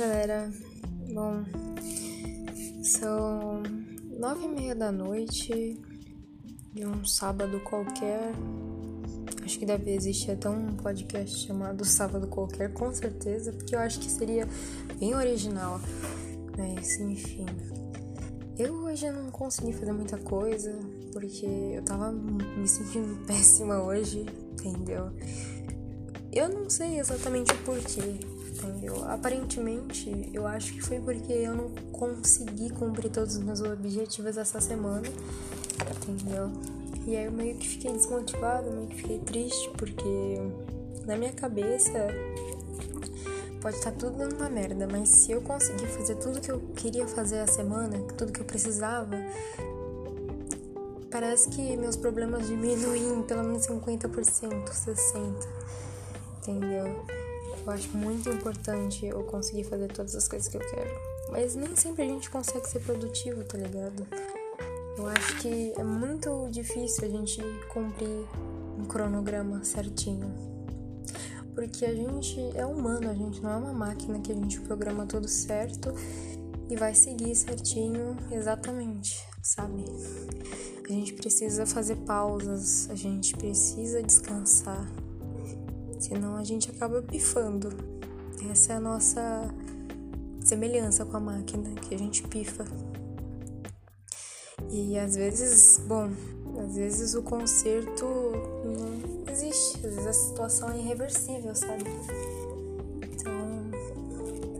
galera. Bom, são nove e meia da noite de um sábado qualquer. Acho que deve existir até um podcast chamado Sábado Qualquer, com certeza, porque eu acho que seria bem original. Mas, enfim. Eu hoje não consegui fazer muita coisa, porque eu tava me sentindo péssima hoje, entendeu? Eu não sei exatamente o porquê, entendeu? Aparentemente, eu acho que foi porque eu não consegui cumprir todos os meus objetivos essa semana, entendeu? E aí eu meio que fiquei desmotivada, meio que fiquei triste, porque na minha cabeça pode estar tudo dando uma merda, mas se eu conseguir fazer tudo que eu queria fazer a semana, tudo que eu precisava, parece que meus problemas diminuem pelo menos 50%, 60%, entendeu? Eu acho muito importante eu conseguir fazer todas as coisas que eu quero. Mas nem sempre a gente consegue ser produtivo, tá ligado? Eu acho que é muito difícil a gente cumprir um cronograma certinho. Porque a gente é humano, a gente não é uma máquina que a gente programa tudo certo e vai seguir certinho exatamente, sabe? A gente precisa fazer pausas, a gente precisa descansar, senão a gente acaba pifando. Essa é a nossa semelhança com a máquina, que a gente pifa. E às vezes, bom, às vezes o conserto não existe, às vezes a situação é irreversível, sabe? Então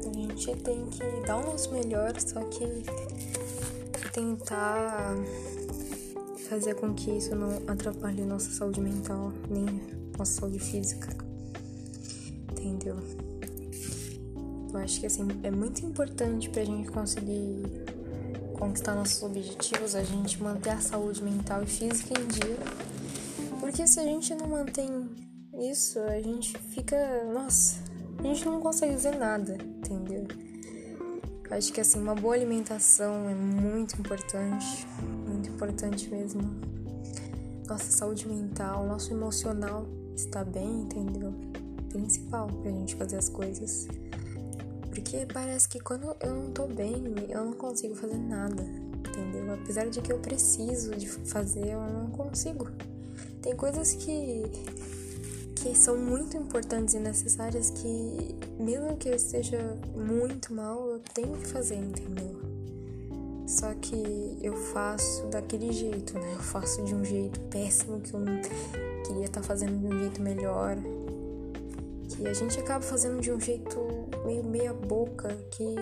a gente tem que dar o nosso melhor, só que tentar fazer com que isso não atrapalhe nossa saúde mental, nem nossa saúde física. Acho que assim, é muito importante pra gente conseguir conquistar nossos objetivos, a gente manter a saúde mental e física em dia. Porque se a gente não mantém isso, a gente fica. Nossa, a gente não consegue fazer nada, entendeu? Acho que assim, uma boa alimentação é muito importante, muito importante mesmo. Nossa saúde mental, nosso emocional está bem, entendeu? Principal pra gente fazer as coisas. Porque parece que quando eu não tô bem, eu não consigo fazer nada, entendeu? Apesar de que eu preciso de fazer, eu não consigo. Tem coisas que que são muito importantes e necessárias que mesmo que eu esteja muito mal, eu tenho que fazer, entendeu? Só que eu faço daquele jeito, né? Eu faço de um jeito péssimo que eu queria estar tá fazendo de um jeito melhor. Que a gente acaba fazendo de um jeito meio meia boca que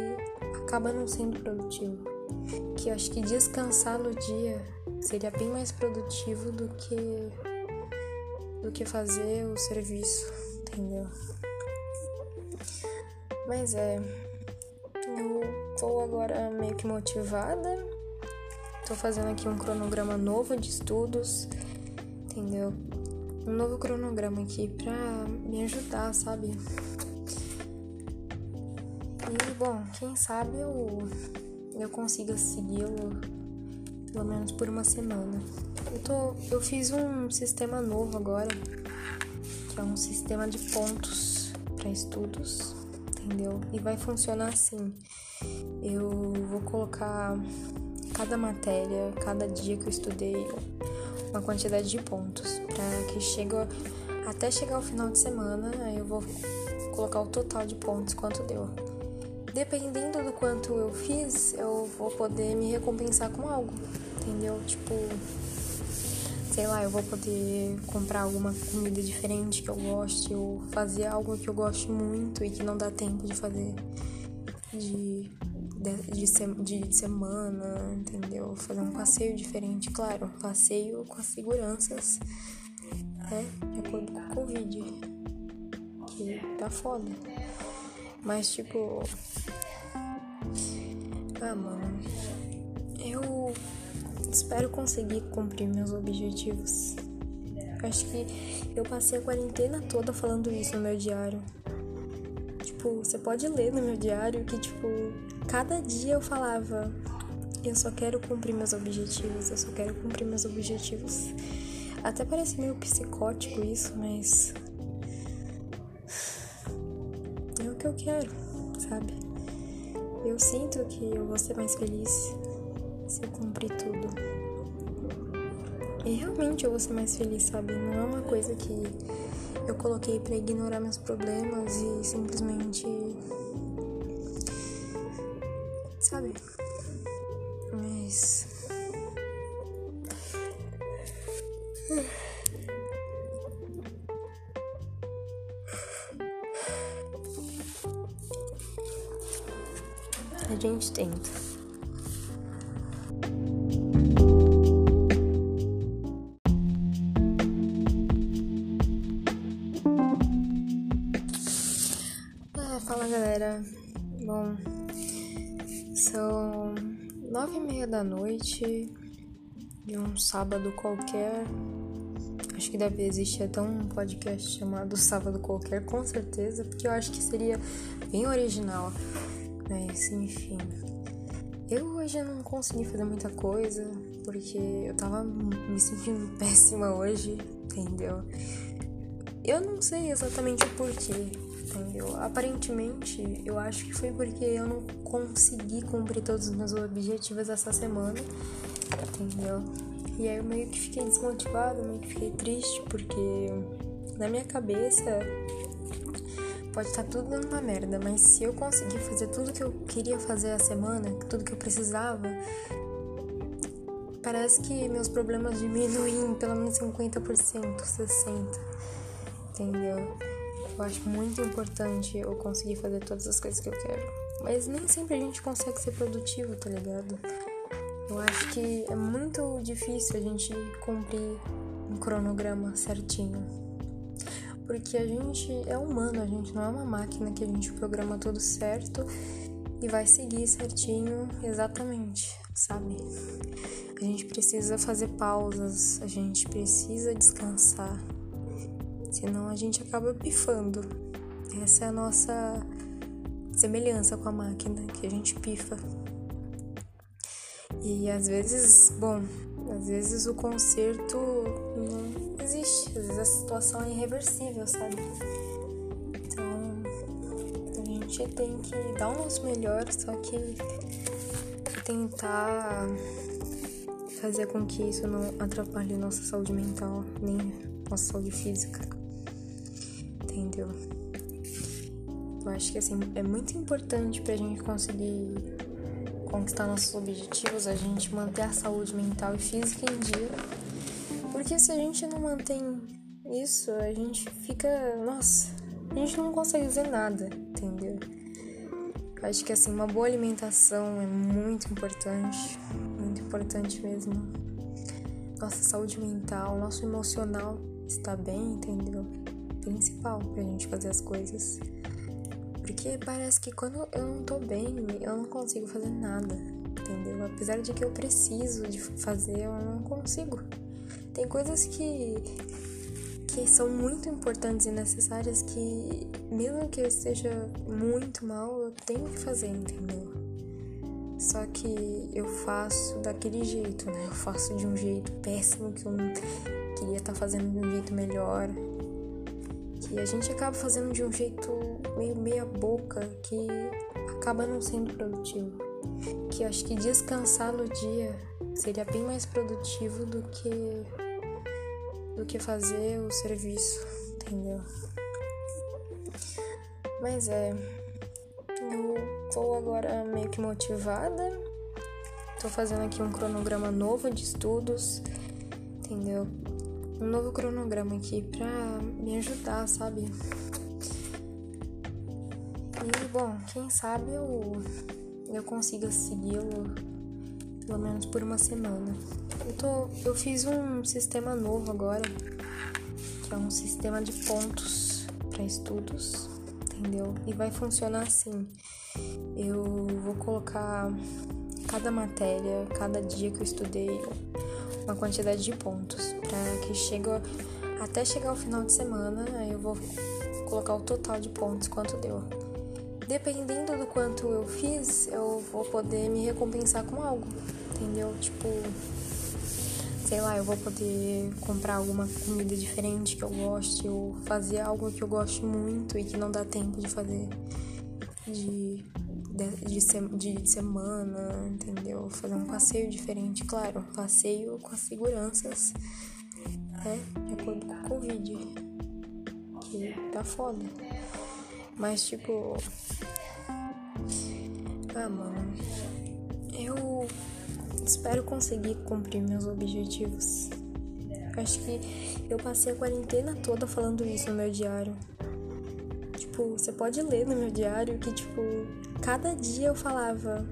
acaba não sendo produtivo. Que eu acho que descansar no dia seria bem mais produtivo do que do que fazer o serviço, entendeu? Mas é, eu tô agora meio que motivada. Tô fazendo aqui um cronograma novo de estudos, entendeu? Um novo cronograma aqui pra me ajudar, sabe? E bom, quem sabe eu, eu consiga segui-lo pelo menos por uma semana. Eu, tô, eu fiz um sistema novo agora, que é um sistema de pontos para estudos, entendeu? E vai funcionar assim. Eu vou colocar cada matéria, cada dia que eu estudei, uma quantidade de pontos, para que chegue até chegar ao final de semana, aí eu vou colocar o total de pontos quanto deu. Dependendo do quanto eu fiz, eu vou poder me recompensar com algo, entendeu? Tipo, sei lá, eu vou poder comprar alguma comida diferente que eu goste, ou fazer algo que eu goste muito e que não dá tempo de fazer de, de, de, de semana, entendeu? Fazer um passeio diferente, claro, passeio com as seguranças, né? De acordo com o Covid. Que tá foda. Mas tipo. Ah, mano. Eu espero conseguir cumprir meus objetivos. Acho que eu passei a quarentena toda falando isso no meu diário. Tipo, você pode ler no meu diário que, tipo, cada dia eu falava: eu só quero cumprir meus objetivos, eu só quero cumprir meus objetivos. Até parece meio psicótico isso, mas. É o que eu quero, sabe? eu sinto que eu vou ser mais feliz se eu cumprir tudo. E realmente eu vou ser mais feliz, sabe? Não é uma coisa que eu coloquei para ignorar meus problemas e simplesmente. Sabe? Mas. Gente tenta. Ah, fala galera. Bom, são nove e meia da noite de um sábado qualquer. Acho que deve existir até um podcast chamado Sábado Qualquer, com certeza, porque eu acho que seria bem original. Mas enfim. Eu hoje não consegui fazer muita coisa porque eu tava me sentindo péssima hoje, entendeu? Eu não sei exatamente o porquê, entendeu? Aparentemente, eu acho que foi porque eu não consegui cumprir todos os meus objetivos essa semana, entendeu? E aí eu meio que fiquei desmotivada, meio que fiquei triste porque na minha cabeça pode estar tá tudo dando uma merda, mas se eu conseguir fazer tudo que eu queria fazer a semana, tudo que eu precisava, parece que meus problemas diminuem pelo menos 50%, 60%. Entendeu? Eu acho muito importante eu conseguir fazer todas as coisas que eu quero. Mas nem sempre a gente consegue ser produtivo, tá ligado? Eu acho que é muito difícil a gente cumprir um cronograma certinho. Porque a gente é humano, a gente não é uma máquina que a gente programa tudo certo e vai seguir certinho exatamente, sabe? A gente precisa fazer pausas, a gente precisa descansar. Senão a gente acaba pifando. Essa é a nossa semelhança com a máquina, que a gente pifa. E às vezes, bom, às vezes o conserto não existe. Às vezes a situação é irreversível, sabe? Então a gente tem que dar o nosso melhor, só que tentar fazer com que isso não atrapalhe nossa saúde mental, nem nossa saúde física. Entendeu? Eu acho que assim é muito importante pra gente conseguir conquistar nossos objetivos, a gente manter a saúde mental e física em dia porque se a gente não mantém isso, a gente fica. Nossa, a gente não consegue fazer nada, entendeu? Eu acho que assim, uma boa alimentação é muito importante, muito importante mesmo. Nossa saúde mental, nosso emocional está bem, entendeu? Principal pra gente fazer as coisas. Porque parece que quando eu não tô bem, eu não consigo fazer nada, entendeu? Apesar de que eu preciso de fazer, eu não consigo. Tem coisas que, que são muito importantes e necessárias que, mesmo que eu esteja muito mal, eu tenho que fazer, entendeu? Só que eu faço daquele jeito, né? Eu faço de um jeito péssimo que eu queria estar tá fazendo de um jeito melhor. Que a gente acaba fazendo de um jeito meio meia boca que acaba não sendo produtivo. Que acho que descansar no dia seria bem mais produtivo do que do que fazer o serviço, entendeu? Mas é, eu tô agora meio que motivada. Tô fazendo aqui um cronograma novo de estudos, entendeu? Um novo cronograma aqui pra me ajudar, sabe? E bom, quem sabe eu, eu consiga segui-lo pelo menos por uma semana. Eu, tô, eu fiz um sistema novo agora, que é um sistema de pontos para estudos, entendeu? E vai funcionar assim. Eu vou colocar cada matéria, cada dia que eu estudei, uma quantidade de pontos, para que chegue até chegar ao final de semana, aí eu vou colocar o total de pontos quanto deu. Dependendo do quanto eu fiz, eu vou poder me recompensar com algo entendeu? Tipo, sei lá, eu vou poder comprar alguma comida diferente que eu goste, ou fazer algo que eu goste muito e que não dá tempo de fazer de de, de, de semana, entendeu? Fazer um passeio diferente, claro, um passeio com as seguranças, né? De acordo com o Covid. Que tá foda. Mas tipo. Ah, mano. Eu espero conseguir cumprir meus objetivos. Acho que eu passei a quarentena toda falando isso no meu diário. Tipo, você pode ler no meu diário que, tipo, cada dia eu falava: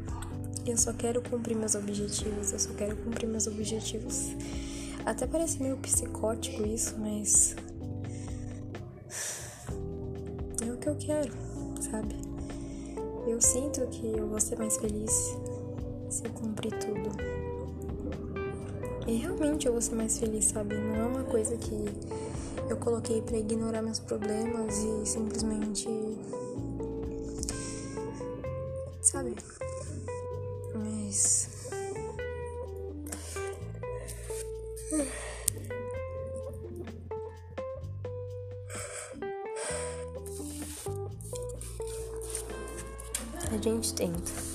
eu só quero cumprir meus objetivos, eu só quero cumprir meus objetivos. Até parece meio psicótico isso, mas. É o que eu quero, sabe? Eu sinto que eu vou ser mais feliz se eu cumprir tudo. E realmente eu vou ser mais feliz, sabe? Não é uma coisa que eu coloquei para ignorar meus problemas e simplesmente. Sabe? Mas. A gente tenta.